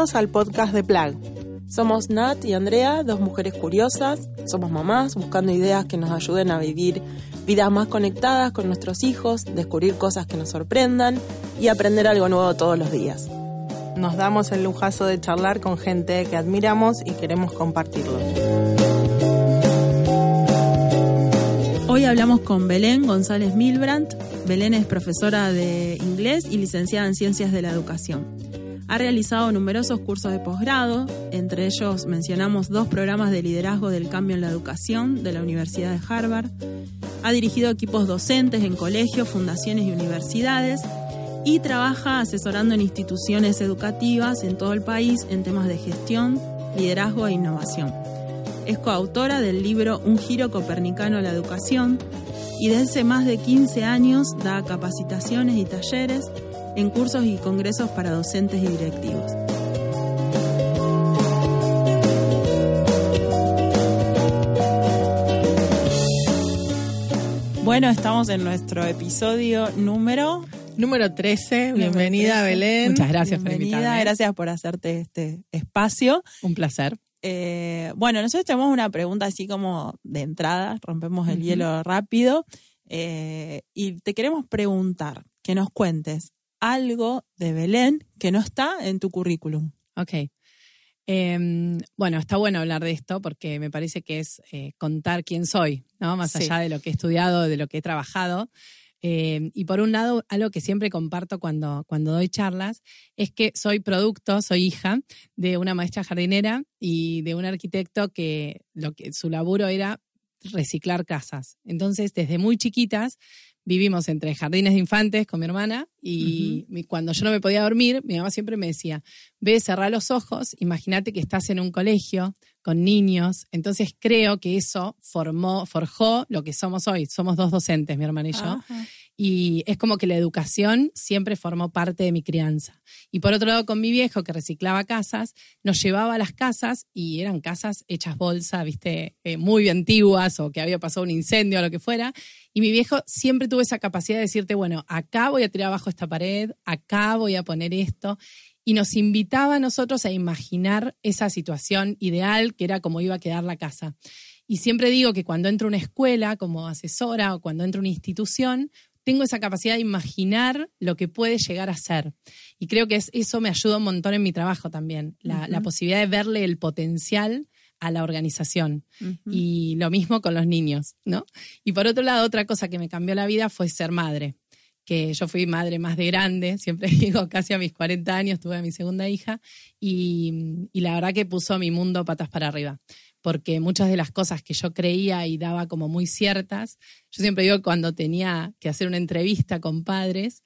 Bienvenidos al podcast de Plag. Somos Nat y Andrea, dos mujeres curiosas. Somos mamás buscando ideas que nos ayuden a vivir vidas más conectadas con nuestros hijos, descubrir cosas que nos sorprendan y aprender algo nuevo todos los días. Nos damos el lujazo de charlar con gente que admiramos y queremos compartirlo. Hoy hablamos con Belén González Milbrandt. Belén es profesora de inglés y licenciada en Ciencias de la Educación. Ha realizado numerosos cursos de posgrado, entre ellos mencionamos dos programas de liderazgo del cambio en la educación de la Universidad de Harvard. Ha dirigido equipos docentes en colegios, fundaciones y universidades y trabaja asesorando en instituciones educativas en todo el país en temas de gestión, liderazgo e innovación. Es coautora del libro Un giro copernicano a la educación y desde hace más de 15 años da capacitaciones y talleres en cursos y congresos para docentes y directivos. Bueno, estamos en nuestro episodio número Número 13, bienvenida Belén. Muchas gracias por invitarme. Gracias por hacerte este espacio. Un placer. Eh, bueno, nosotros tenemos una pregunta así como de entrada, rompemos el hielo rápido eh, y te queremos preguntar que nos cuentes algo de Belén que no está en tu currículum. Ok. Em, bueno, está bueno hablar de esto porque me parece que es eh, contar quién soy, ¿no? Más allá de lo que he estudiado, de lo que he trabajado. Em, y por un lado, algo que siempre comparto cuando, cuando doy charlas es que soy producto, soy hija de una maestra jardinera y de un arquitecto que, lo que su laburo era reciclar casas. Entonces, desde muy chiquitas vivimos entre jardines de infantes con mi hermana y cuando yo no me podía dormir, mi mamá siempre me decía, ve, cerrar los ojos, imagínate que estás en un colegio con niños. Entonces creo que eso formó, forjó lo que somos hoy. Somos dos docentes, mi hermana y yo. Y es como que la educación siempre formó parte de mi crianza. Y por otro lado, con mi viejo que reciclaba casas, nos llevaba a las casas y eran casas hechas bolsa, viste, eh, muy antiguas o que había pasado un incendio o lo que fuera. Y mi viejo siempre tuvo esa capacidad de decirte, bueno, acá voy a tirar abajo esta pared, acá voy a poner esto. Y nos invitaba a nosotros a imaginar esa situación ideal que era como iba a quedar la casa. Y siempre digo que cuando entro a una escuela como asesora o cuando entro a una institución, tengo esa capacidad de imaginar lo que puede llegar a ser. Y creo que eso me ayuda un montón en mi trabajo también, la, posibilidad de verle el potencial a la organización. Y lo mismo con los niños, ¿no? Y por otro lado, otra cosa que me cambió la vida fue ser madre que yo fui madre más de grande, siempre digo, casi a mis 40 años tuve a mi segunda hija y, y, la verdad que puso mi mundo patas para arriba porque muchas de las cosas que yo creía y daba como muy ciertas, yo siempre digo cuando tenía que hacer una entrevista con padres,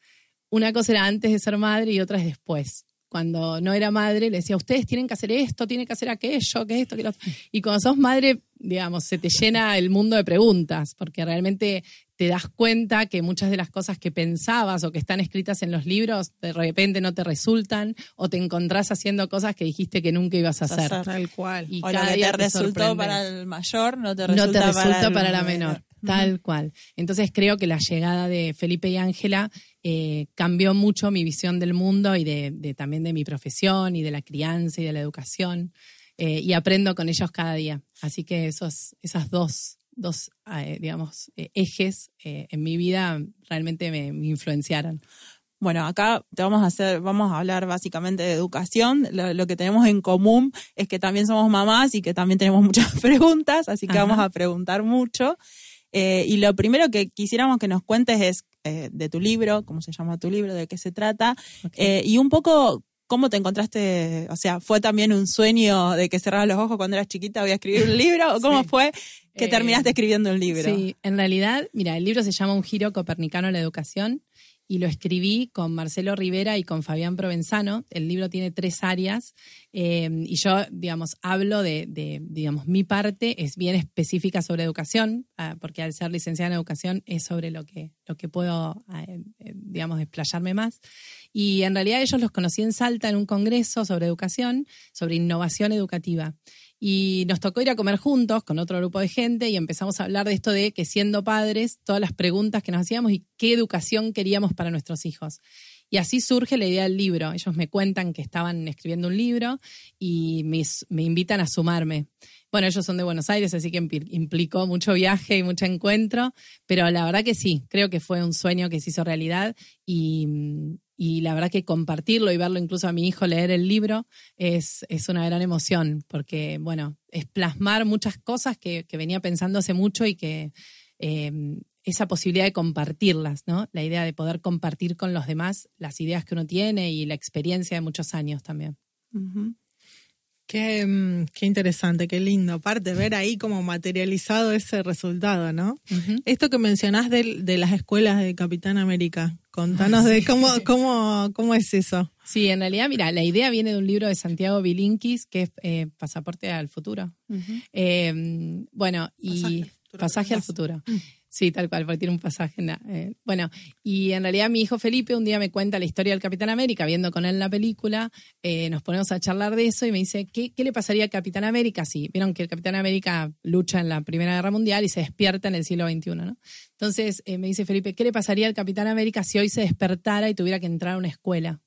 una cosa era antes de ser madre y otra es después. Cuando no era madre, le decía, ustedes tienen que hacer esto, tienen que hacer aquello, que esto, que lo. Y cuando sos madre, digamos, se te llena el mundo de preguntas, porque realmente te das cuenta que muchas de las cosas que pensabas o que están escritas en los libros de repente no te resultan o te encontrás haciendo cosas que dijiste que nunca ibas a hacer. Tal cual. Y cada te resultó para el mayor no te resulta, para, la menor. Tal cual. Entonces creo que la llegada de Felipe y Ángela eh, cambió mucho mi visión del mundo y de, también de mi profesión y de la crianza y de la educación. Eh, y aprendo con ellos cada día. Así que esos, esas dos dos, eh, digamos, eh, ejes eh, en mi vida realmente me, influenciaron. Bueno, acá te vamos a hacer, vamos a hablar básicamente de educación. Lo, que tenemos en común es que también somos mamás y que también tenemos muchas preguntas, así que vamos a preguntar mucho. y lo primero que quisiéramos que nos cuentes es de tu libro, cómo se llama tu libro, de qué se trata, y un poco ¿Cómo te encontraste? O sea, ¿fue también un sueño de que cerrabas los ojos cuando eras chiquita, voy a escribir un libro? ¿O cómo fue que terminaste eh, escribiendo un libro? Sí, en realidad, mira, el libro se llama Un giro copernicano a la educación y lo escribí con Marcelo Rivera y con Fabián Provenzano. El libro tiene tres áreas eh, y yo, digamos, hablo de, digamos, mi parte es bien específica sobre educación, ah, porque al ser licenciada en educación es sobre lo que, lo que puedo, ah, digamos, desplayarme más. Y en realidad ellos los conocí en Salta en un congreso sobre educación, sobre innovación educativa. Y nos tocó ir a comer juntos con otro grupo de gente y empezamos a hablar de esto de que siendo padres, todas las preguntas que nos hacíamos y qué educación queríamos para nuestros hijos. Y así surge la idea del libro. Ellos me cuentan que estaban escribiendo un libro y me, invitan a sumarme. Bueno, ellos son de Buenos Aires, así que implicó mucho viaje y mucho encuentro, pero la verdad que sí, creo que fue un sueño que se hizo realidad y, la verdad que compartirlo y verlo incluso a mi hijo leer el libro es, es una gran emoción, porque bueno, es plasmar muchas cosas que, venía pensando hace mucho y que em, esa posibilidad de compartirlas, ¿no? La idea de poder compartir con los demás las ideas que uno tiene y la experiencia de muchos años también. Qué, interesante, qué lindo. Aparte, ver ahí como materializado ese resultado, ¿no? Esto que mencionás de, de, las escuelas de Capitán América, contanos de cómo, cómo, cómo es eso. Sí, en realidad, mira, la idea viene de un libro de Santiago Bilinkis, que es eh, Pasaporte al Futuro. Em, bueno, y Pasaje al Futuro. Mm. Sí, tal cual, porque tiene un pasaje. Eh, bueno, y en realidad mi hijo Felipe un día me cuenta la historia del Capitán América, viendo con él la película, eh, nos ponemos a charlar de eso y me dice, ¿qué, ¿qué, le pasaría al Capitán América si vieron que el Capitán América lucha en la Primera Guerra Mundial y se despierta en el siglo XXI, ¿no? Entonces eh, me dice Felipe, ¿qué le pasaría al Capitán América si hoy se despertara y tuviera que entrar a una escuela?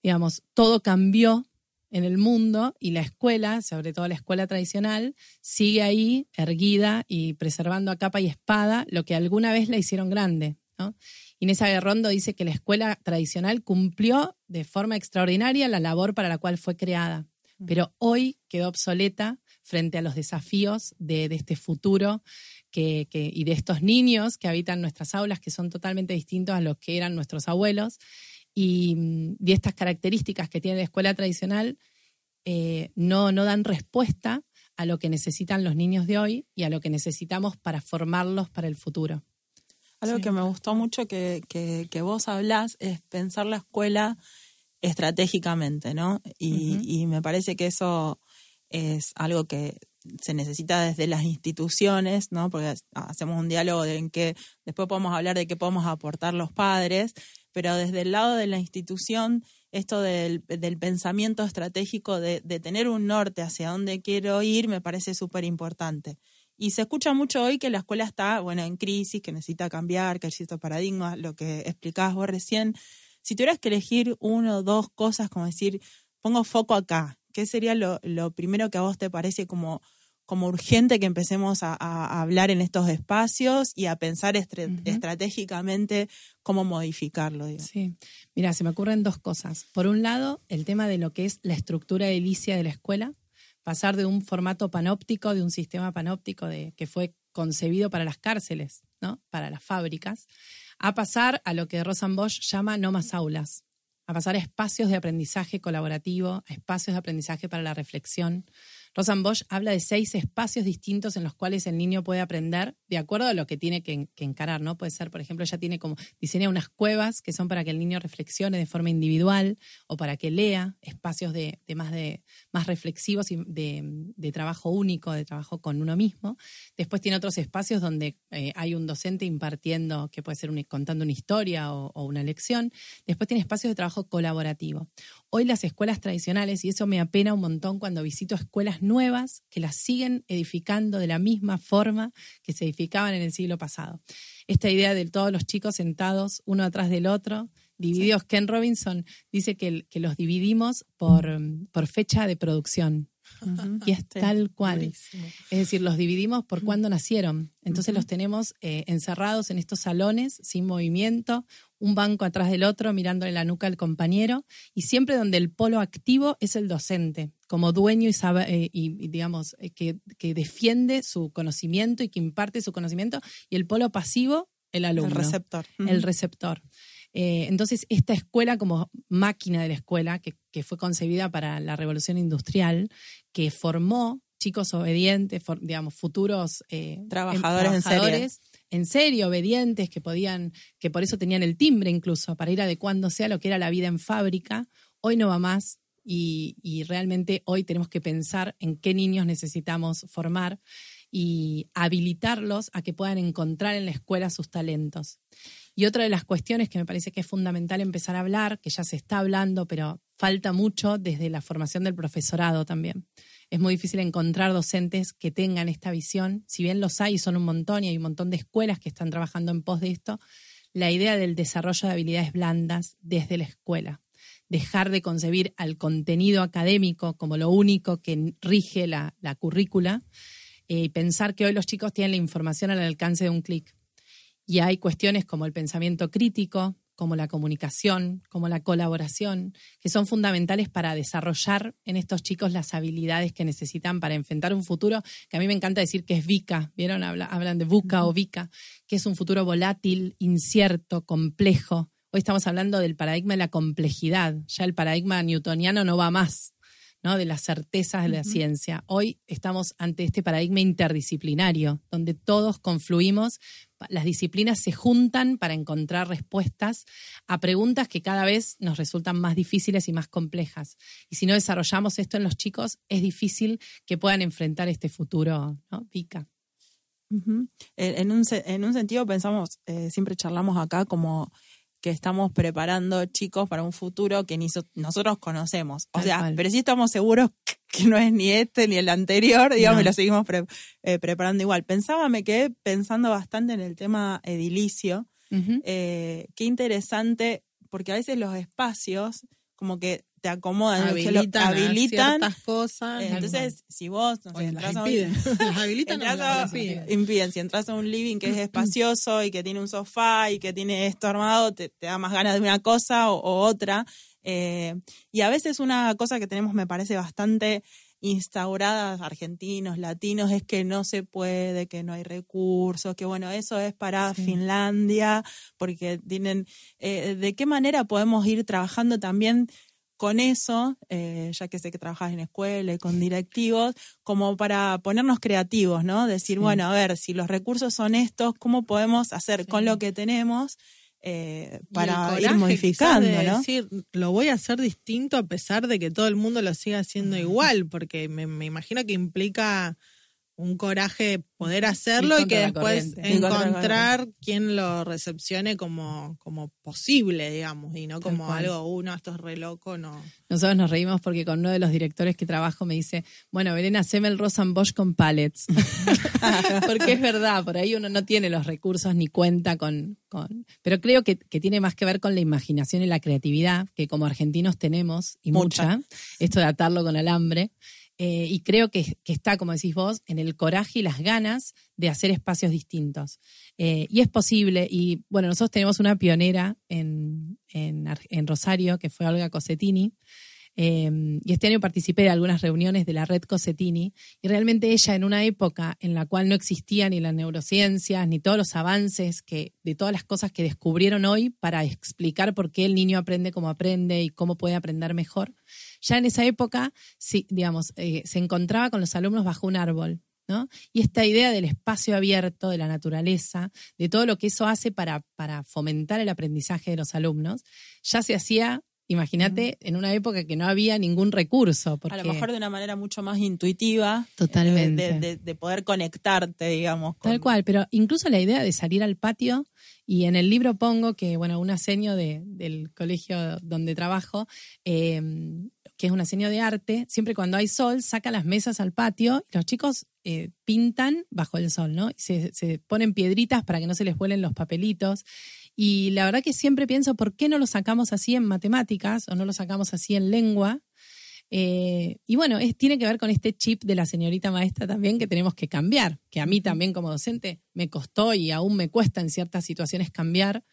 Digamos, todo cambió en el mundo y la escuela, sobre todo la escuela tradicional, sigue ahí erguida y preservando a capa y espada lo que alguna vez la hicieron grande. ¿no? Inés Aguerrondo dice que la escuela tradicional cumplió de forma extraordinaria la labor para la cual fue creada, mm. pero hoy quedó obsoleta frente a los desafíos de, este futuro que, y de estos niños que habitan nuestras aulas, que son totalmente distintos a los que eran nuestros abuelos y, estas características que tiene la escuela tradicional eh, no, no dan respuesta a lo que necesitan los niños de hoy y a lo que necesitamos para formarlos para el futuro. Algo que me gustó mucho que, que, vos hablás es pensar la escuela estratégicamente, ¿no? Y, y, me parece que eso es algo que se necesita desde las instituciones, ¿no? Porque hacemos un diálogo en que después podemos hablar de qué podemos aportar los padres, pero desde el lado de la institución, esto del, pensamiento estratégico, de, tener un norte hacia dónde quiero ir, me parece súper importante. Y se escucha mucho hoy que la escuela está, bueno, en crisis, que necesita cambiar, que hay ciertos paradigmas, lo que explicabas vos recién. Si tuvieras que elegir uno o dos cosas, como decir, pongo foco acá, ¿qué sería lo, lo primero que a vos te parece como como urgente que empecemos a, hablar en estos espacios y a pensar estratégicamente cómo modificarlo. Sí, mira, se me ocurren dos cosas. Por un lado, el tema de lo que es la estructura edilicia de la escuela, pasar de un formato panóptico, de un sistema panóptico de, que fue concebido para las cárceles, ¿no? para las fábricas, a pasar a lo que Rosan Bosch llama no más aulas, a pasar a espacios de aprendizaje colaborativo, a espacios de aprendizaje para la reflexión, Rosan Bosch habla de seis espacios distintos en los cuales el niño puede aprender de acuerdo a lo que tiene que, encarar, ¿no? Puede ser, por ejemplo, ella tiene como, diseña unas cuevas que son para que el niño reflexione de forma individual o para que lea, espacios de, más, de más reflexivos y de, trabajo único, de trabajo con uno mismo. Después tiene otros espacios donde eh, hay un docente impartiendo, que puede ser contando una historia o, o una lección. Después tiene espacios de trabajo colaborativo. Hoy las escuelas tradicionales, y eso me apena un montón cuando visito escuelas nuevas que las siguen edificando de la misma forma que se edificaban en el siglo pasado. Esta idea de todos los chicos sentados uno atrás del otro, divididos. Ken Robinson dice que, que los dividimos por, por fecha de producción. Y es tal cual. Es decir, los dividimos por cuándo nacieron. Entonces los tenemos eh, encerrados en estos salones, sin movimiento, un banco atrás del otro, mirándole la nuca al compañero, y siempre donde el polo activo es el docente, como dueño y, sabe, eh, y digamos, eh, que, que, defiende su conocimiento y que imparte su conocimiento, y el polo pasivo, el alumno. El receptor. El receptor. Eh, entonces, esta escuela como máquina de la escuela, que, fue concebida para la revolución industrial, que formó chicos obedientes, digamos, futuros eh, trabajadores, en, serio. obedientes, que podían, que por eso tenían el timbre incluso, para ir adecuándose a lo que era la vida en fábrica, hoy no va más. Y, y realmente hoy tenemos que pensar en qué niños necesitamos formar y habilitarlos a que puedan encontrar en la escuela sus talentos. Y otra de las cuestiones que me parece que es fundamental empezar a hablar, que ya se está hablando, pero falta mucho desde la formación del profesorado también. Es muy difícil encontrar docentes que tengan esta visión. Si bien los hay, son un montón y hay un montón de escuelas que están trabajando en pos de esto, la idea del desarrollo de habilidades blandas desde la escuela. Dejar de concebir al contenido académico como lo único que rige la, currícula eh, y pensar que hoy los chicos tienen la información al alcance de un clic. Y hay cuestiones como el pensamiento crítico, como la comunicación, como la colaboración, que son fundamentales para desarrollar en estos chicos las habilidades que necesitan para enfrentar un futuro, que a mí me encanta decir que es VICA, ¿vieron? Hablan de VUCA o VICA, que es un futuro volátil, incierto, complejo. Hoy estamos hablando del paradigma de la complejidad, ya el paradigma newtoniano no va más. ¿No? de las certezas de la ciencia. Hoy estamos ante este paradigma interdisciplinario, donde todos confluimos las disciplinas se juntan para encontrar respuestas a preguntas que cada vez nos resultan más difíciles y más complejas. Y si no desarrollamos esto en los chicos, es difícil que puedan enfrentar este futuro, ¿no? Pica. en, un, en, un, sentido pensamos, eh, siempre charlamos acá como que estamos preparando chicos para un futuro que ni nosotros conocemos. O sea, pero sí estamos seguros que no es ni este ni el anterior, digamos, y lo seguimos eh, preparando igual. Pensaba, me quedé pensando bastante en el tema edilicio. Eh, qué interesante, porque a veces los espacios como que te acomodan, habilitan, ciertas cosas. Eh, entonces, si vos no sé, entras a un, las habilitan impiden. Si entras a un living que es espacioso y que tiene un sofá y que tiene esto armado, te, da más ganas de una cosa o, otra. Eh, y a veces una cosa que tenemos me parece bastante instaurada, argentinos, latinos, es que no se puede, que no hay recursos, que bueno, eso es para Finlandia, porque tienen, eh, ¿de qué manera podemos ir trabajando también con eso, eh, ya que sé que trabajas en escuela y con directivos, como para ponernos creativos, ¿no? Decir, bueno, a ver, si los recursos son estos, ¿cómo podemos hacer con lo que tenemos eh, para ir modificando, de ¿no? decir, lo voy a hacer distinto a pesar de que todo el mundo lo siga haciendo igual, porque me, me imagino que implica un coraje poder hacerlo y, que después encontrar quien lo recepcione como, como posible, digamos, y no como algo, uno, esto es re loco, no. Nosotros nos reímos porque con uno de los directores que trabajo me dice, bueno, Belén, haceme el Bosch con pallets. porque es verdad, por ahí uno no tiene los recursos ni cuenta con... con... Pero creo que, que tiene más que ver con la imaginación y la creatividad, que como argentinos tenemos, y mucha esto de atarlo con alambre. Eh, y creo que, está, como decís vos, en el coraje y las ganas de hacer espacios distintos. Eh, y es posible, y bueno, nosotros tenemos una pionera en, Rosario, que fue Olga Cosetini, eh, y este año participé de algunas reuniones de la red Cosetini, y realmente ella en una época en la cual no existían ni las neurociencias, ni todos los avances que, de todas las cosas que descubrieron hoy para explicar por qué el niño aprende como aprende y cómo puede aprender mejor, ya en esa época, sí, digamos, eh, se encontraba con los alumnos bajo un árbol. ¿no? Y esta idea del espacio abierto, de la naturaleza, de todo lo que eso hace para, para fomentar el aprendizaje de los alumnos, ya se hacía Imagínate en una época que no había ningún recurso. A lo mejor de una manera mucho más intuitiva. Totalmente. de, poder conectarte, digamos. Tal cual, pero incluso la idea de salir al patio, y en el libro pongo que, bueno, una seño del colegio donde trabajo, eh, que es una seño de arte, siempre cuando hay sol, saca las mesas al patio y los chicos eh, pintan bajo el sol, ¿no? Se, se, ponen piedritas para que no se les vuelen los papelitos. Y la verdad que siempre pienso, ¿por qué no lo sacamos así en matemáticas o no lo sacamos así en lengua? Eh, y bueno, es, tiene que ver con este chip de la señorita maestra también que tenemos que cambiar, que a mí también como docente me costó y aún me cuesta en ciertas situaciones cambiar.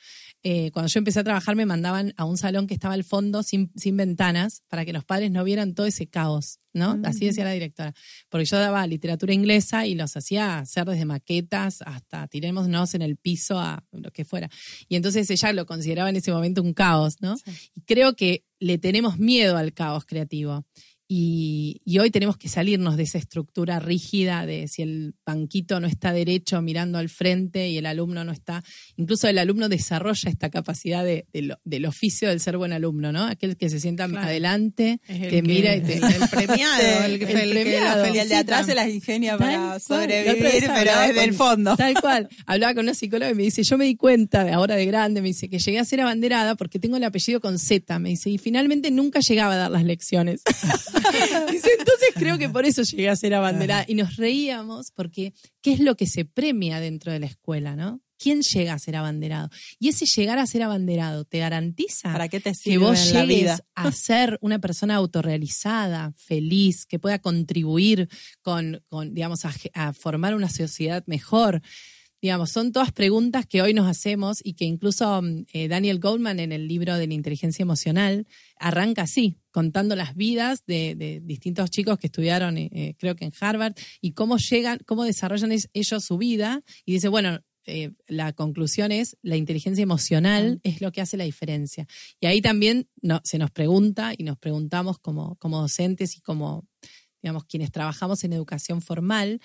Eh, cuando yo empecé a trabajar me mandaban a un salón que estaba al fondo sin, sin ventanas para que los padres no vieran todo ese caos, ¿no? Así decía la directora. Porque yo daba literatura inglesa y los hacía hacer desde maquetas hasta tirémonos en el piso a lo que fuera. Y entonces ella lo consideraba en ese momento un caos, ¿no? Y creo que le tenemos miedo al caos creativo. Y, hoy tenemos que salirnos de esa estructura rígida de si el banquito no está derecho mirando al frente y el alumno no está. Incluso el alumno desarrolla esta capacidad de, del oficio del ser buen alumno, ¿no? Aquel que se sienta adelante, que, mira y te. El premiado, el, premiado. el de atrás se las ingenia para sobrevivir, pero desde el fondo. Tal cual. Hablaba con una psicóloga y me dice: Yo me di cuenta, de ahora de grande, me dice que llegué a ser abanderada porque tengo el apellido con Z. Me dice, y finalmente nunca llegaba a dar las lecciones. Dice, entonces creo que por eso llegué a ser abanderada. Y nos reíamos porque, ¿qué es lo que se premia dentro de la escuela, no? ¿Quién llega a ser abanderado? Y ese llegar a ser abanderado te garantiza ¿Para qué te que vos en la vida? a ser una persona autorrealizada, feliz, que pueda contribuir con, con, digamos, a formar una sociedad mejor. Digamos, son todas preguntas que hoy nos hacemos y que incluso mm, eh, Daniel Goldman en el libro de la inteligencia emocional arranca así, contando las vidas de, de distintos chicos que estudiaron, eh, eh, creo que en Harvard, y cómo llegan, cómo desarrollan es- ellos su vida. Y dice, bueno, eh, la conclusión es la inteligencia emocional es lo que hace la diferencia. Y ahí también no, se nos pregunta y nos preguntamos como, como docentes y como, digamos, quienes trabajamos en educación formal,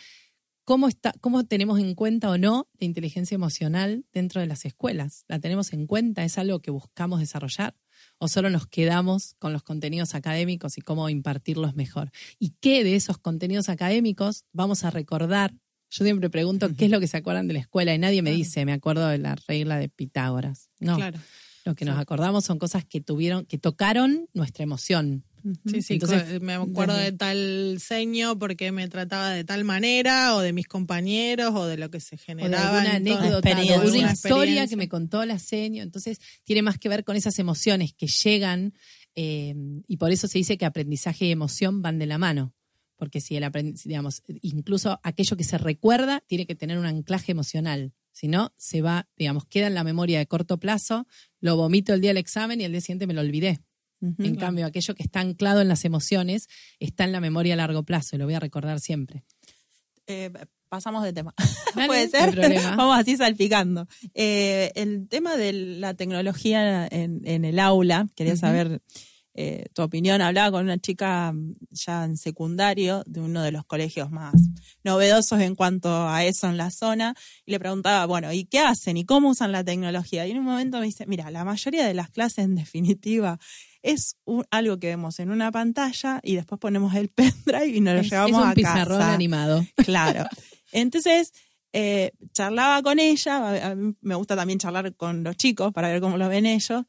¿cómo, está, ¿cómo tenemos en cuenta o no la inteligencia emocional dentro de las escuelas? ¿La tenemos en cuenta? ¿Es algo que buscamos desarrollar? ¿O solo nos quedamos con los contenidos académicos y cómo impartirlos mejor? ¿Y qué de esos contenidos académicos vamos a recordar? Yo siempre pregunto qué es lo que se acuerdan de la escuela y nadie me dice, me acuerdo de la regla de Pitágoras. No, Claro. lo que nos acordamos son cosas que tuvieron, que tocaron nuestra emoción. Sí, sí, Entonces, me acuerdo de tal seño porque me trataba de tal manera, o de mis compañeros, o de lo que se o de generaba. alguna anécdota, o de experiencia. una alguna historia que me contó la seño. Entonces, tiene más que ver con esas emociones que llegan eh, y por eso se dice que aprendizaje y emoción van de la mano. Porque si el aprendiz, digamos, incluso aquello que se recuerda tiene que tener un anclaje emocional. Si no, se va, digamos, queda en la memoria de corto plazo, lo vomito el día del examen y el día siguiente me lo olvidé. En cambio, aquello que está anclado en las emociones está en la memoria a largo plazo y lo voy a recordar siempre. Eh, pasamos de tema. Dale, Puede ser. Vamos así salpicando. Eh, el tema de la tecnología en, en el aula, quería saber eh, tu opinión. Hablaba con una chica ya en secundario de uno de los colegios más novedosos en cuanto a eso en la zona y le preguntaba, bueno, ¿y qué hacen? ¿Y cómo usan la tecnología? Y en un momento me dice, mira, la mayoría de las clases en definitiva es un- algo que vemos en una pantalla y después ponemos el pendrive y nos lo Es- llevamos es un a pizarrón casa. animado. Claro. Entonces, eh, charlaba con ella, a- mí me gusta también charlar con los chicos para ver cómo lo ven ellos.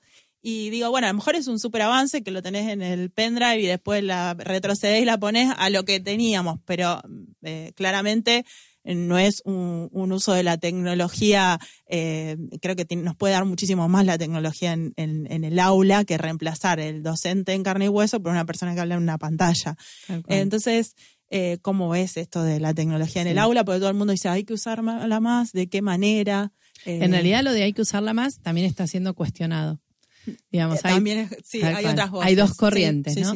Y digo, bueno, a lo mejor es un súper avance que lo tenés en el pendrive y después la retrocedés y la ponés a lo que teníamos, pero eh, claramente no es un, un uso de la tecnología, eh, creo que nos puede dar muchísimo más la tecnología en, en- en el aula que reemplazar el docente en carne y hueso por una persona que habla en una pantalla. Entonces, eh, ¿cómo ves esto de la tecnología en el aula? Porque todo el mundo dice, hay que usarla más, ¿de qué manera? Eh, En realidad, lo de hay que usarla más también está siendo cuestionado. Digamos, eh, hay, también es- sí, hay otras voces. Hay dos corrientes, sí, ¿no?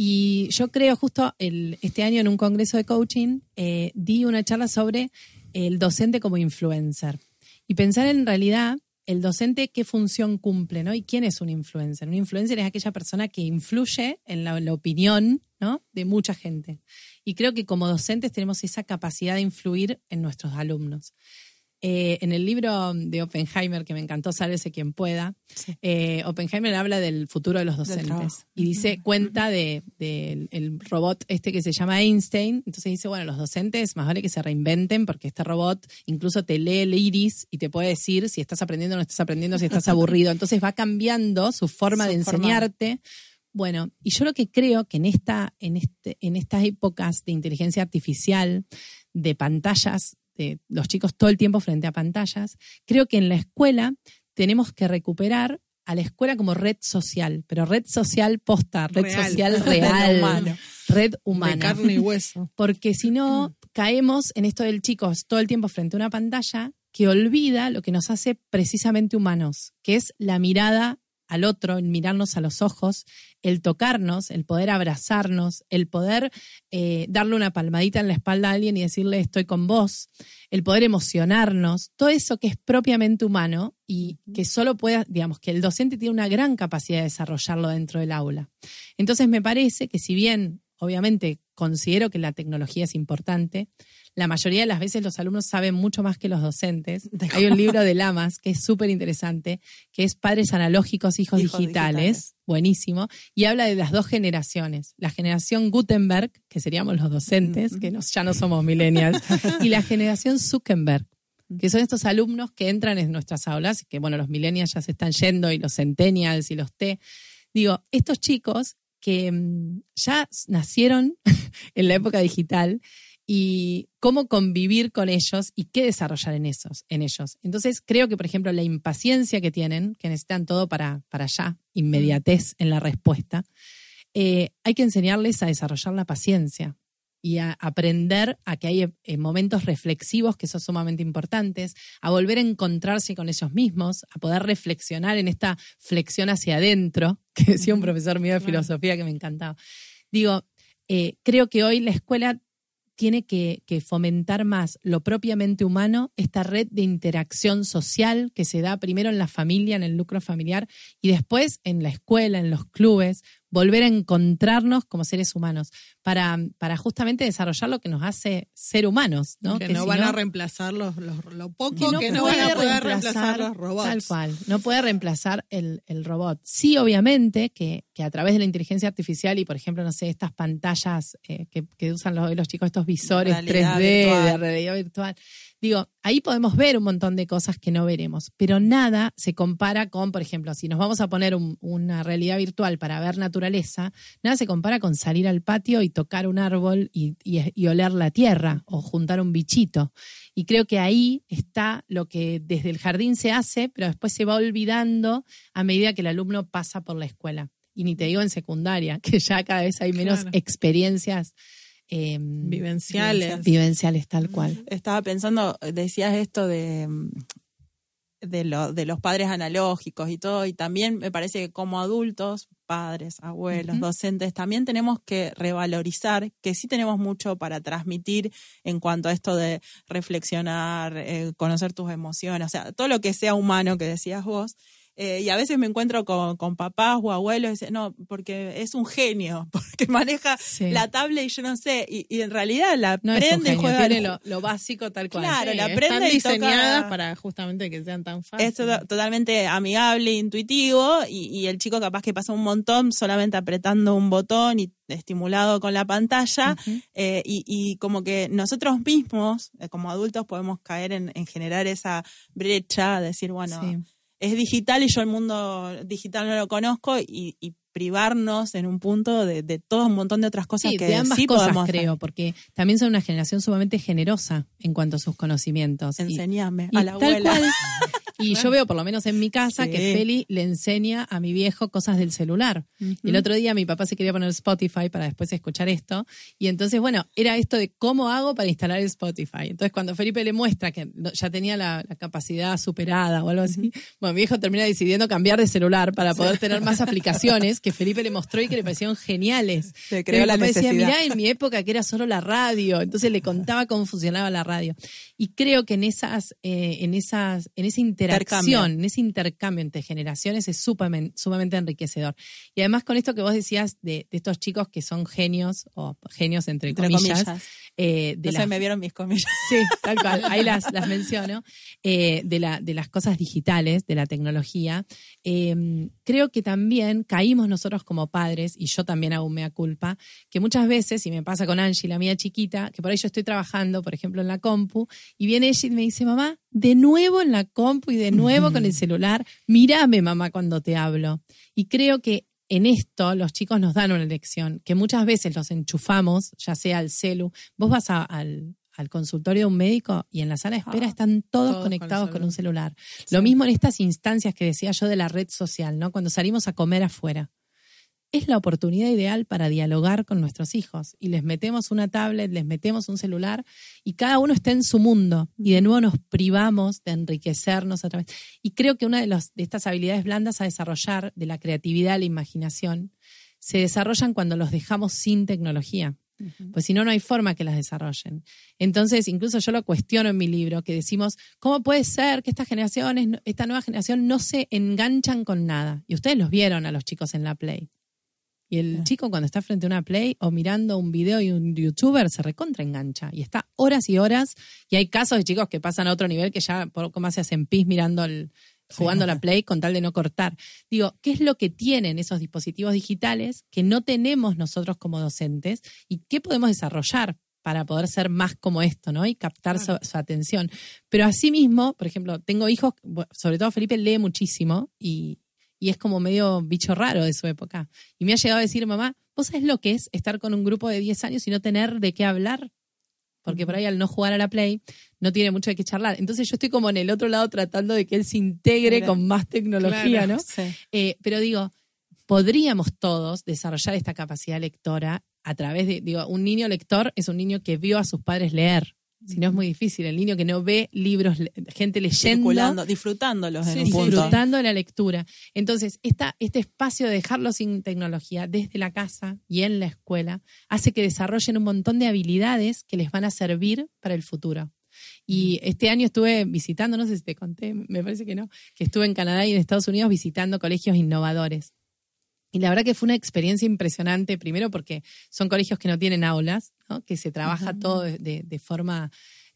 Y yo creo justo el, este año en un congreso de coaching eh, di una charla sobre el docente como influencer. Y pensar en realidad el docente qué función cumple, ¿no? Y quién es un influencer. Un influencer es aquella persona que influye en la, la opinión, ¿no? De mucha gente. Y creo que como docentes tenemos esa capacidad de influir en nuestros alumnos. Eh, en el libro de Oppenheimer, que me encantó, Sálvese quien pueda, Sí. eh, Oppenheimer habla del futuro de los docentes y dice, cuenta de, del el robot este que se llama Einstein. Entonces dice, bueno, los docentes más vale que se reinventen porque este robot incluso te lee el iris y te puede decir si estás aprendiendo o no estás aprendiendo, si estás aburrido. Entonces va cambiando su forma Su de forma. enseñarte. Bueno, y yo lo que creo que en, esta, en, este, en estas épocas de inteligencia artificial, de pantallas, de los chicos todo el tiempo frente a pantallas, creo que en la escuela tenemos que recuperar a la escuela como red social, pero red social posta, red Real. social real, humano. red De humana. carne y hueso. Porque si no, caemos en esto del chico todo el tiempo frente a una pantalla que olvida lo que nos hace precisamente humanos, que es la mirada al otro, el mirarnos a los ojos, el tocarnos, el poder abrazarnos, el poder eh, darle una palmadita en la espalda a alguien y decirle estoy con vos, el poder emocionarnos, todo eso que es propiamente humano y que solo pueda, digamos, que el docente tiene una gran capacidad de desarrollarlo dentro del aula. Entonces me parece que si bien, obviamente, considero que la tecnología es importante, la mayoría de las veces los alumnos saben mucho más que los docentes. Hay un libro de Lamas que es súper interesante, que es Padres Analógicos, Hijos, Hijos digitales, digitales. buenísimo, y habla de las dos generaciones, la generación Gutenberg, que seríamos los docentes, que nos- ya no somos millennials, y la generación Zuckerberg, que son estos alumnos que entran en nuestras aulas, que bueno, los millennials ya se están yendo, y los centennials y los T. Digo, estos chicos que mm, ya nacieron en la época digital y cómo convivir con ellos y qué desarrollar en, esos, en ellos. Entonces, creo que, por ejemplo, la impaciencia que tienen, que necesitan todo para, para allá, inmediatez en la respuesta, eh, hay que enseñarles a desarrollar la paciencia y a aprender a que hay eh, momentos reflexivos que son sumamente importantes, a volver a encontrarse con ellos mismos, a poder reflexionar en esta flexión hacia adentro, que decía un profesor mío de filosofía que me encantaba. Digo, eh, creo que hoy la escuela tiene que, fomentar más lo propiamente humano, esta red de interacción social que se da primero en la familia, en el lucro familiar, y después en la escuela, en los clubes, volver a encontrarnos como seres humanos, para, para justamente desarrollar lo que nos hace ser humanos. ¿no? Que, no van a reemplazar los, lo poco, que no, van a poder reemplazar, los robots. Tal cual, no puede reemplazar el, robot. Sí, obviamente, que, que, a través de la inteligencia artificial y, por ejemplo, no sé, estas pantallas eh, que, usan los, los chicos, estos visores 3D de realidad virtual, Digo, ahí podemos ver un montón de cosas que no veremos, pero nada se compara con, por ejemplo, si nos vamos a poner una realidad virtual para ver naturaleza, nada se compara con salir al patio y tocar un árbol y, oler la tierra o juntar un bichito. Y creo que ahí está lo que desde el jardín se hace, pero después se va olvidando a medida que el alumno pasa por la escuela. Y ni te digo en secundaria, que ya cada vez hay menos experiencias Em, vivenciales. Vivenciales, tal cual. Estaba pensando, decías esto de, de, de los padres analógicos y todo, y también me parece que como adultos, padres, abuelos, docentes, también tenemos que revalorizar que sí tenemos mucho para transmitir en cuanto a esto de reflexionar, eh, conocer tus emociones, o sea, todo lo que sea humano que decías vos, eh, y a veces me encuentro con, papás o abuelos y dicen, no, porque es un genio, porque maneja la tablet y yo no sé. Y, en realidad la no prende y juega. Tiene lo, básico tal cual. Claro, la prende y toca, para justamente que sean tan fáciles. Es totalmente amigable, intuitivo y, el chico capaz que pasa un montón solamente apretando un botón y estimulado con la pantalla eh, y, como que nosotros mismos eh, como adultos podemos caer en, generar esa brecha, decir, bueno, es digital y yo el mundo digital no lo conozco y, privarnos en un punto de, todo un montón de otras cosas que de ambas sí cosas, podemos creo, porque también son una generación sumamente generosa en cuanto a sus conocimientos. Enseñame a la abuela. Y yo veo, por lo menos en mi casa, que Feli le enseña a mi viejo cosas del celular. Y el otro día mi papá se quería poner Spotify para después escuchar esto. Y entonces, bueno, era esto de cómo hago para instalar Spotify. Entonces, cuando Felipe le muestra que ya tenía la, capacidad superada o algo así, bueno, mi viejo termina decidiendo cambiar de celular para poder tener más aplicaciones que Felipe le mostró y que le parecieron geniales. Le creó la necesidad. decía, mirá, en mi época que era solo la radio. Entonces le contaba cómo funcionaba la radio. Y creo que en esas, eh, en esas, en ese interacción, en ese intercambio entre generaciones es sumamente, enriquecedor. Y además con esto que vos decías de, estos chicos que son genios, o genios entre, comillas, eh, de me vieron mis comillas. Sí, tal cual, ahí las, las menciono, eh, de, la, de las cosas digitales, de la tecnología. Em, creo que también caímos nosotros como padres, y yo también hago mea culpa, que muchas veces, y me pasa con Angie, la mía chiquita, que por ahí yo estoy trabajando, por ejemplo, en la compu, y viene ella y me dice, mamá, de nuevo en la compu y de nuevo con el celular, mírame mamá cuando te hablo. Y creo que en esto los chicos nos dan una lección, que muchas veces los enchufamos, ya sea al celu, vos vas al, consultorio de un médico y en la sala de espera ah, están todos, conectados con, un celular. Lo mismo en estas instancias que decía yo de la red social, ¿no? Cuando salimos a comer afuera es la oportunidad ideal para dialogar con nuestros hijos. Y les metemos una tablet, les metemos un celular y cada uno está en su mundo. Y de nuevo nos privamos de enriquecernos a través. Y creo que una de, los, de estas habilidades blandas a desarrollar, de la creatividad, la imaginación, se desarrollan cuando los dejamos sin tecnología. Pues si no, no hay forma que las desarrollen. Entonces, incluso yo lo cuestiono en mi libro, que decimos, ¿cómo puede ser que estas generaciones, esta nueva generación no se enganchan con nada? Y ustedes los vieron a los chicos en la Play. Y el chico cuando está frente a una play o mirando un video y un youtuber se recontra engancha y está horas y horas. Y hay casos de chicos que pasan a otro nivel que ya poco más se hacen pis mirando el, jugando la play con tal de no cortar. Digo, ¿qué es lo que tienen esos dispositivos digitales que no tenemos nosotros como docentes y qué podemos desarrollar para poder ser más como esto, ¿no? Y captar su, su, atención. Pero asimismo, por ejemplo, tengo hijos, sobre todo Felipe lee muchísimo y, y es como medio bicho raro de su época. Y me ha llegado a decir, mamá, ¿vos sabés lo que es estar con un grupo de 10 años y no tener de qué hablar? porque por ahí al no jugar a la Play no tiene mucho de qué charlar. Entonces yo estoy como en el otro lado tratando de que él se integre con más tecnología, ¿no? Eh, pero digo, podríamos todos desarrollar esta capacidad lectora a través de, digo, un niño lector es un niño que vio a sus padres leer. Si no es muy difícil, el niño que no ve libros, gente leyendo. disfrutándolos en un punto. Disfrutando la lectura. Entonces, esta, este espacio de dejarlo sin tecnología desde la casa y en la escuela hace que desarrollen un montón de habilidades que les van a servir para el futuro. Y este año estuve visitando, no sé si te conté, me parece que no, que estuve en Canadá y en Estados Unidos visitando colegios innovadores. Y la verdad que fue una experiencia impresionante, primero porque son colegios que no tienen aulas, que se trabaja todo de, forma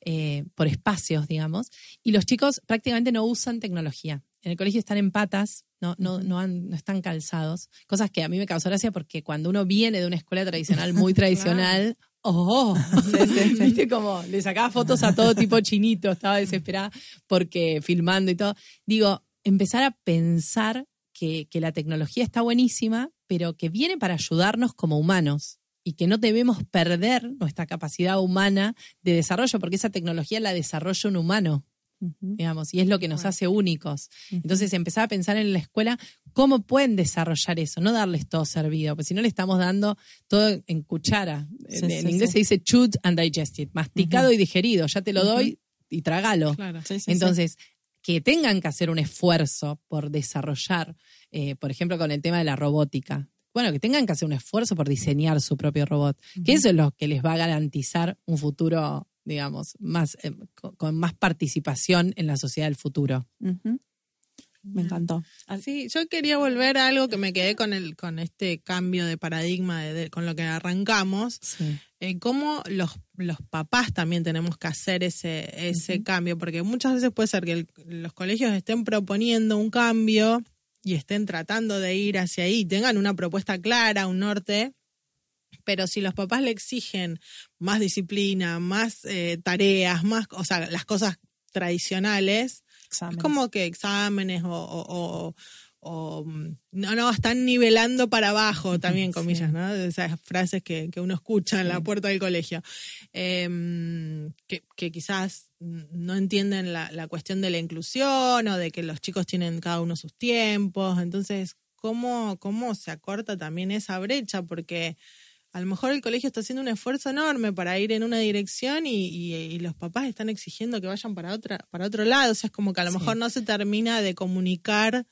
eh, por espacios, digamos, y los chicos prácticamente no usan tecnología. En el colegio están en patas, no, no, no, no, están calzados, cosas que a mí me causó gracia porque cuando uno viene de una escuela tradicional, muy tradicional, ¡Oh! Viste como le sacaba fotos a todo tipo chinito, estaba desesperada porque filmando y todo. Digo, empezar a pensar que, la tecnología está buenísima, pero que viene para ayudarnos como humanos y que no debemos perder nuestra capacidad humana de desarrollo, porque esa tecnología la desarrolla un humano, digamos, y es lo que nos hace únicos. Entonces empezar a pensar en la escuela cómo pueden desarrollar eso, no darles todo servido, porque si no le estamos dando todo en cuchara. en, inglés se dice chewed and digested, masticado y digerido, ya te lo doy y trágalo. Entonces, que tengan que hacer un esfuerzo por desarrollar, eh, por ejemplo, con el tema de la robótica. Bueno, que tengan que hacer un esfuerzo por diseñar su propio robot, que eso es lo que les va a garantizar un futuro, digamos, más eh, con, más participación en la sociedad del futuro. Me encantó. Sí, yo quería volver a algo que me quedé con el con este cambio de paradigma de, con lo que arrancamos. Eh, cómo los, los papás también tenemos que hacer ese, ese cambio, porque muchas veces puede ser que los colegios estén proponiendo un cambio y estén tratando de ir hacia ahí, tengan una propuesta clara, un norte, pero si los papás le exigen más disciplina, más eh, tareas, más, o sea, las cosas tradicionales, es como que exámenes o, o, mm, no, no, están nivelando para abajo también, comillas, ¿no? Esas frases que, uno escucha en la puerta del colegio, em, que, quizás no entienden la, la, cuestión de la inclusión o de que los chicos tienen cada uno sus tiempos, entonces, ¿cómo, cómo se acorta también esa brecha? Porque a lo mejor el colegio está haciendo un esfuerzo enorme para ir en una dirección y, los papás están exigiendo que vayan para otra para otro lado. O sea, es como que a lo mejor no se termina de comunicar.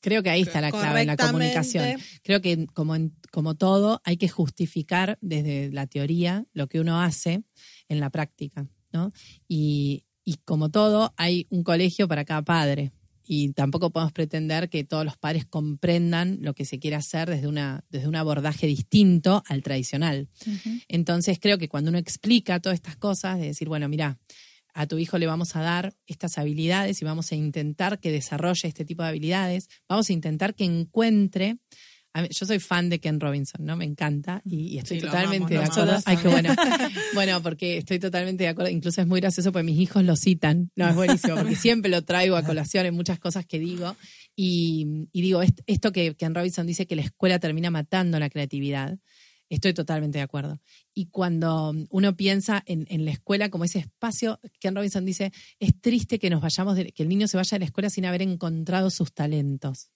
Creo que ahí está la clave en la comunicación. Creo que como, como todo hay que justificar desde la teoría lo que uno hace en la práctica, ¿no? Y, y como todo hay un colegio para cada padre y tampoco podemos pretender que todos los padres comprendan lo que se quiere hacer desde, una, desde un abordaje distinto al tradicional. Entonces creo que cuando uno explica todas estas cosas, de decir, bueno, mira, a tu hijo le vamos a dar estas habilidades y vamos a intentar que desarrolle este tipo de habilidades, vamos a intentar que encuentre yo soy fan de Ken Robinson, ¿no? Me encanta y, estoy totalmente de acuerdo. Ay, qué bueno. bueno, porque estoy totalmente de acuerdo. Incluso es muy gracioso porque mis hijos lo citan. No, es buenísimo porque siempre lo traigo a colación en muchas cosas que digo. Y, digo, esto que Ken Robinson dice que la escuela termina matando la creatividad. Estoy totalmente de acuerdo. Y cuando uno piensa en, la escuela como ese espacio, Ken Robinson dice, es triste que nos vayamos, que el niño se vaya a la escuela sin haber encontrado sus talentos.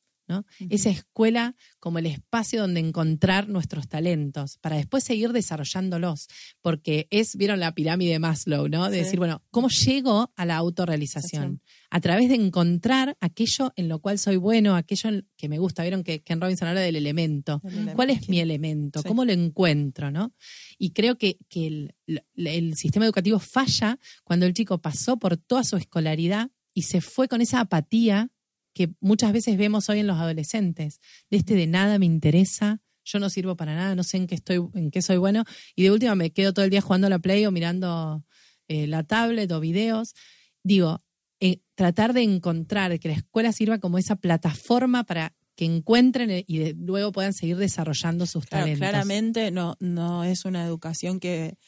Esa escuela como el espacio donde encontrar nuestros talentos para después seguir desarrollándolos, porque es, vieron la pirámide de Maslow, ¿no? De decir, bueno, ¿cómo llego a la autorrealización? A través de encontrar aquello en lo cual soy bueno, aquello que me gusta. Vieron que Ken Robinson habla del elemento. ¿Cuál es mi elemento? ¿Cómo lo encuentro? ¿no? Y creo que, el, el sistema educativo falla cuando el chico pasó por toda su escolaridad y se fue con esa apatía que muchas veces vemos hoy en los adolescentes, de este de nada me interesa, yo no sirvo para nada, no sé en qué estoy, en qué soy bueno, y de última me quedo todo el día jugando a la Play o mirando eh, la tablet o videos. Digo, eh, tratar de encontrar, que la escuela sirva como esa plataforma para que encuentren y luego puedan seguir desarrollando sus talentos. Claramente no, no es una educación que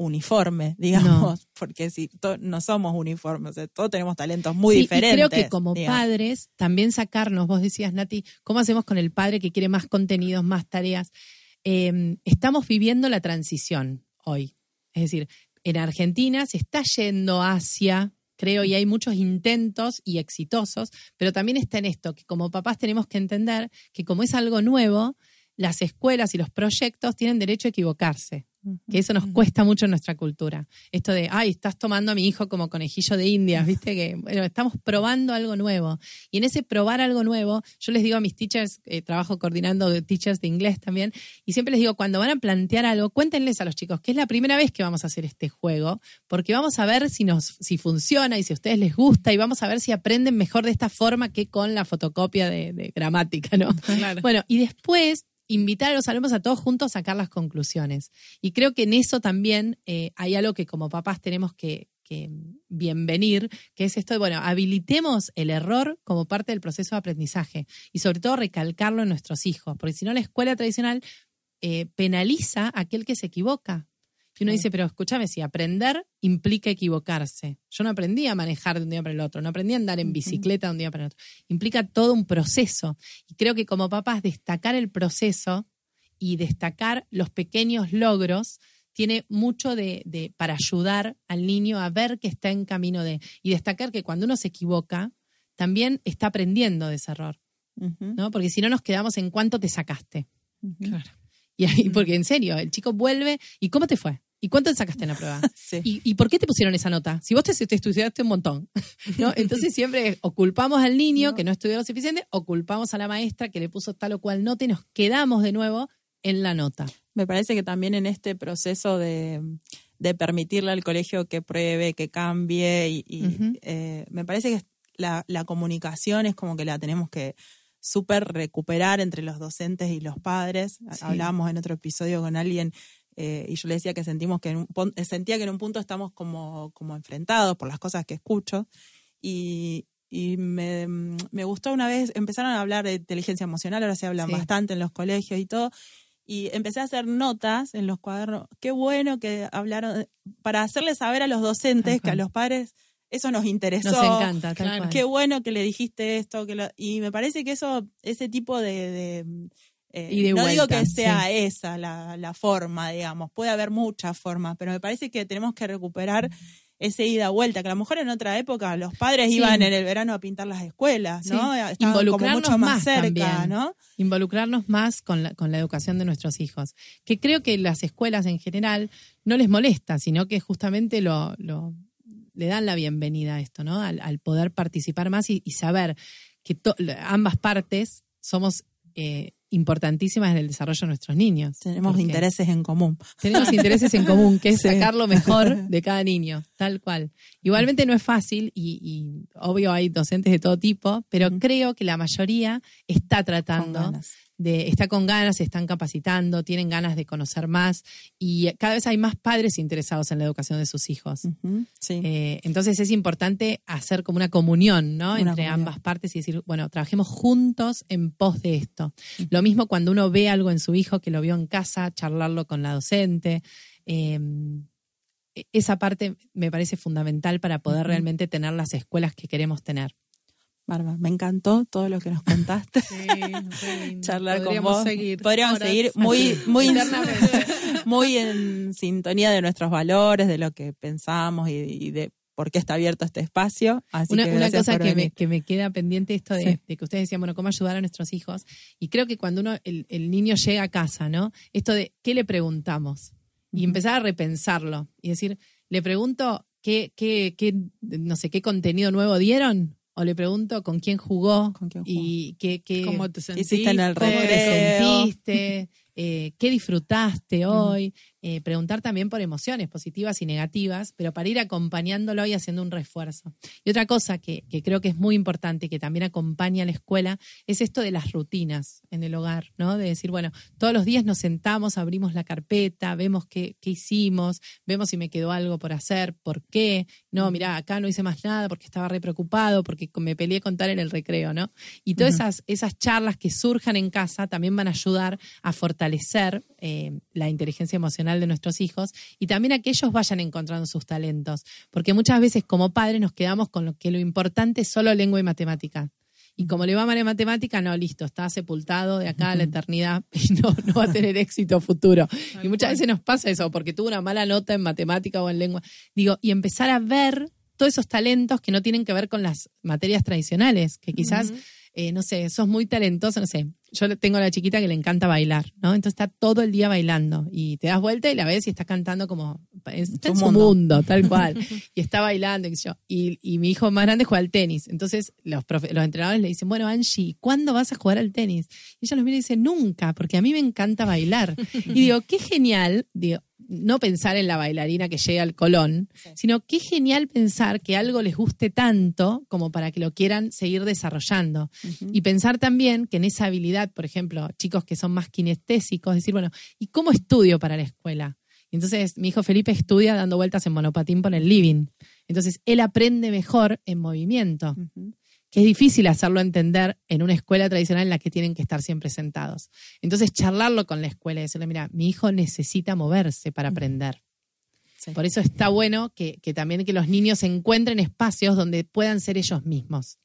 uniforme, digamos, porque si no somos uniformes, todos tenemos talentos muy diferentes. creo que como padres, también sacarnos, vos decías, Nati, ¿cómo hacemos con el padre que quiere más contenidos, más tareas? Em, estamos viviendo la transición hoy. Es decir, en Argentina se está yendo hacia creo, y hay muchos intentos y exitosos, pero también está en esto, que como papás tenemos que entender que como es algo nuevo, las escuelas y los proyectos tienen derecho a equivocarse que eso nos cuesta mucho en nuestra cultura. Esto de, ay, estás tomando a mi hijo como conejillo de indias, viste que, bueno, estamos probando algo nuevo. Y en ese probar algo nuevo, yo les digo a mis teachers, eh, trabajo coordinando teachers de inglés también, y siempre les digo, cuando van a plantear algo, cuéntenles a los chicos que es la primera vez que vamos a hacer este juego, porque vamos a ver si nos, si funciona y si a ustedes les gusta, y vamos a ver si aprenden mejor de esta forma que con la fotocopia de, gramática, ¿no? Bueno, y después invitar a los alumnos a todos juntos a sacar las conclusiones. Y creo que en eso también eh, hay algo que como papás tenemos que, bienvenir, que es esto de, bueno, habilitemos el error como parte del proceso de aprendizaje y sobre todo recalcarlo en nuestros hijos, porque si no la escuela tradicional eh, penaliza a aquel que se equivoca. Y uno dice, pero escúchame, si aprender implica equivocarse. Yo no aprendí a manejar de un día para el otro, no aprendí a andar en bicicleta de un día para el otro. Implica todo un proceso. Y creo que como papás destacar el proceso y destacar los pequeños logros tiene mucho de, para ayudar al niño a ver que está en camino de y destacar que cuando uno se equivoca también está aprendiendo de ese error, ¿no? Porque si no nos quedamos en cuánto te sacaste. Claro. Y ahí, porque en serio, el chico vuelve y ¿cómo te fue? ¿Y cuánto sacaste en la prueba? ¿Y, por qué te pusieron esa nota? Si vos te, estudiaste un montón. ¿no? Entonces siempre o culpamos al niño que no estudió lo suficiente o culpamos a la maestra que le puso tal o cual nota y nos quedamos de nuevo en la nota. Me parece que también en este proceso de, permitirle al colegio que pruebe, que cambie, y, eh, me parece que la, la comunicación es como que la tenemos que súper recuperar entre los docentes y los padres. Hablábamos en otro episodio con alguien eh, y yo le decía que sentimos que en un, sentía que en un punto estamos como, como enfrentados por las cosas que escucho. Y, y me, me, gustó una vez, empezaron a hablar de inteligencia emocional, ahora se hablan bastante en los colegios y todo. Y empecé a hacer notas en los cuadernos. Qué bueno que hablaron, para hacerles saber a los docentes que a los padres eso nos interesó. Nos encanta, claro. Qué bueno que le dijiste esto. Que y me parece que eso, ese tipo de... Eh, no digo que sea esa la, la, forma, digamos, puede haber muchas formas, pero me parece que tenemos que recuperar ese ida-vuelta, que a lo mejor en otra época los padres iban en el verano a pintar las escuelas, ¿no? Involucrarnos mucho más, cerca, ¿no? Involucrarnos más con la, con la educación de nuestros hijos. Que creo que las escuelas en general no les molesta, sino que justamente lo, lo le dan la bienvenida a esto, ¿no? Al, poder participar más y, saber que ambas partes somos eh, importantísimas en el desarrollo de nuestros niños. Tenemos intereses en común. Tenemos intereses en común, que es sacar lo mejor de cada niño, tal cual. Igualmente no es fácil y, obvio hay docentes de todo tipo, pero creo que la mayoría está tratando está con ganas, se están capacitando, tienen ganas de conocer más y cada vez hay más padres interesados en la educación de sus hijos. Eh, entonces es importante hacer como una comunión, ¿no? Entre ambas partes y decir, bueno, trabajemos juntos en pos de esto. Lo mismo cuando uno ve algo en su hijo que lo vio en casa, charlarlo con la docente. Em, e, esa parte me parece fundamental para poder realmente tener las escuelas que queremos tener. Barba, me encantó todo lo que nos contaste. Sí, Charlar con vos. Podríamos seguir muy, muy, muy en sintonía de nuestros valores, de lo que pensamos y, de por qué está abierto este espacio. una, cosa que me, que me, queda pendiente esto de, que ustedes decían, bueno, cómo ayudar a nuestros hijos. Y creo que cuando uno, el, niño llega a casa, ¿no? Esto de qué le preguntamos. Y empezar a repensarlo. Y decir, le pregunto qué, qué, qué, no sé, qué contenido nuevo dieron o le pregunto con quién jugó, y qué, qué, ¿Cómo te sentiste en el sentiste, eh, qué disfrutaste hoy, eh, preguntar también por emociones positivas y negativas, pero para ir acompañándolo y haciendo un refuerzo. Y otra cosa que, creo que es muy importante, que también acompaña a la escuela, es esto de las rutinas en el hogar, ¿no? De decir, bueno, todos los días nos sentamos, abrimos la carpeta, vemos qué, qué hicimos, vemos si me quedó algo por hacer, por qué. No, mira, acá no hice más nada porque estaba re preocupado, porque me peleé con tal en el recreo, ¿no? Y todas esas, esas charlas que surjan en casa también van a ayudar a fortalecer eh, la inteligencia emocional de nuestros hijos y también a que ellos vayan encontrando sus talentos. Porque muchas veces como padres nos quedamos con lo que lo importante es solo lengua y matemática. Y como le va mal en matemática, no, listo, está sepultado de acá a la eternidad y no, no va a tener éxito futuro. y muchas veces nos pasa eso, porque tuvo una mala nota en matemática o en lengua. Digo, y empezar a ver todos esos talentos que no tienen que ver con las materias tradicionales, que quizás, eh, no sé, sos muy talentoso, no sé, yo tengo a la chiquita que le encanta bailar, ¿no? Entonces está todo el día bailando y te das vuelta y la ves y está cantando como está en su mundo, tal cual. y está bailando y yo. Y, mi hijo más grande juega al tenis. Entonces los, los entrenadores le dicen, bueno, Angie, ¿cuándo vas a jugar al tenis? Y ella los mira y dice, nunca, porque a mí me encanta bailar. y digo, qué genial, digo, no pensar en la bailarina que llega al Colón, sino qué genial pensar que algo les guste tanto como para que lo quieran seguir desarrollando. Y pensar también que en esa habilidad, por ejemplo, chicos que son más kinestésicos, decir, bueno, ¿y cómo estudio para la escuela? entonces mi hijo Felipe estudia dando vueltas en monopatín por el living. Entonces él aprende mejor en movimiento que es difícil hacerlo entender en una escuela tradicional en la que tienen que estar siempre sentados. Entonces, charlarlo con la escuela y decirle, mira, mi hijo necesita moverse para aprender. Por eso está bueno que, también que los niños encuentren espacios donde puedan ser ellos mismos.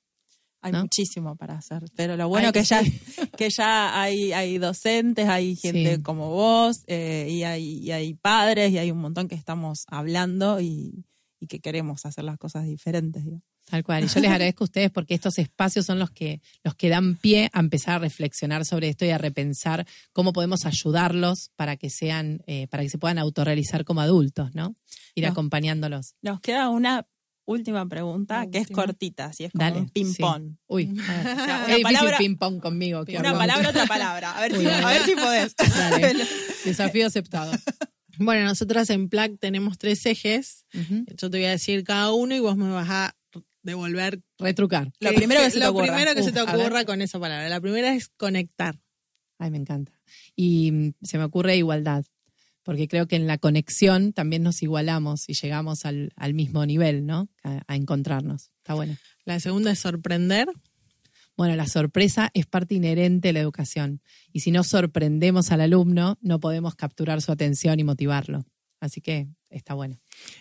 Hay muchísimo para hacer, pero lo bueno que, ya, que ya hay, hay docentes, hay gente como vos, eh, y, hay, hay padres, y hay un montón que estamos hablando y, que queremos hacer las cosas diferentes. Tal cual. Y yo les agradezco a ustedes porque estos espacios son los que, los que dan pie a empezar a reflexionar sobre esto y a repensar cómo podemos ayudarlos para que sean, eh, para que se puedan autorrealizar como adultos, ¿no? Ir acompañándolos. Nos queda una última pregunta que es cortita, así es como un ping-pong. Uy, es difícil ping-pong conmigo. Una palabra, otra palabra. A ver, si, a ver si podés. Desafío aceptado. Bueno, nosotras en PLAC tenemos tres ejes. Yo te voy a decir cada uno y vos me vas a devolver, retrucar. Lo primero que se te ocurra, primero que se te ocurra con esa palabra. La primera es conectar. Ay, me encanta. Y mm, se me ocurre igualdad, porque creo que en la conexión también nos igualamos y llegamos al, mismo nivel, ¿no? A, encontrarnos. Está bueno. La segunda es sorprender. Bueno, la sorpresa es parte inherente de la educación. Y si no sorprendemos al alumno, no podemos capturar su atención y motivarlo. Así que está bueno.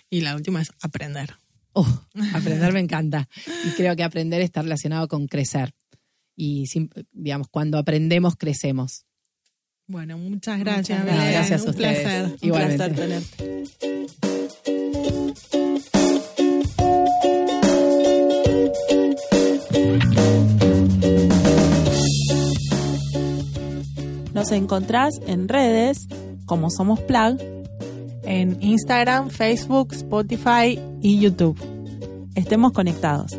Y la última es aprender. Oh, aprender me encanta. Y creo que aprender está relacionado con crecer. Y, digamos, cuando aprendemos, crecemos. Bueno, muchas gracias. gracias a ustedes. Placer. Igualmente. Un placer Nos encontrás en redes como Somos Plug en Instagram, Facebook, Spotify y YouTube. Estemos conectados.